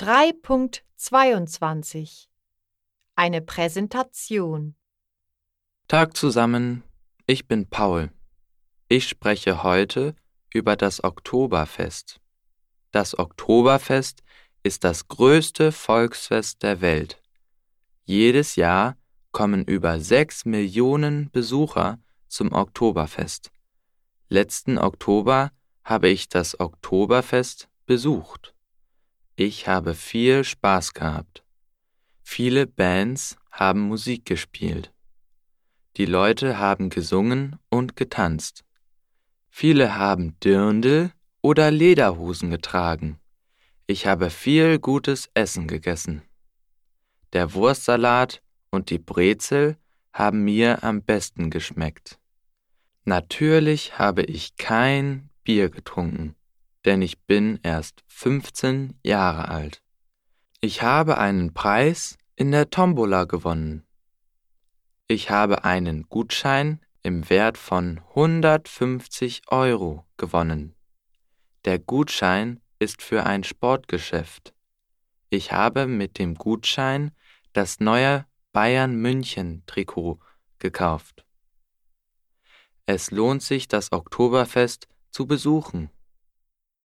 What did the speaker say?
3.22 Eine Präsentation Tag zusammen, ich bin Paul. Ich spreche heute über das Oktoberfest. Das Oktoberfest ist das größte Volksfest der Welt. Jedes Jahr kommen über sechs Millionen Besucher zum Oktoberfest. Letzten Oktober habe ich das Oktoberfest besucht. Ich habe viel Spaß gehabt. Viele Bands haben Musik gespielt. Die Leute haben gesungen und getanzt. Viele haben Dirndl oder Lederhosen getragen. Ich habe viel gutes Essen gegessen. Der Wurstsalat und die Brezel haben mir am besten geschmeckt. Natürlich habe ich kein Bier getrunken, denn ich bin erst 15 Jahre alt. Ich habe einen Preis in der Tombola gewonnen. Ich habe einen Gutschein im Wert von 150 Euro gewonnen. Der Gutschein ist für ein Sportgeschäft. Ich habe mit dem Gutschein das neue Bayern München Trikot gekauft. Es lohnt sich, das Oktoberfest zu besuchen.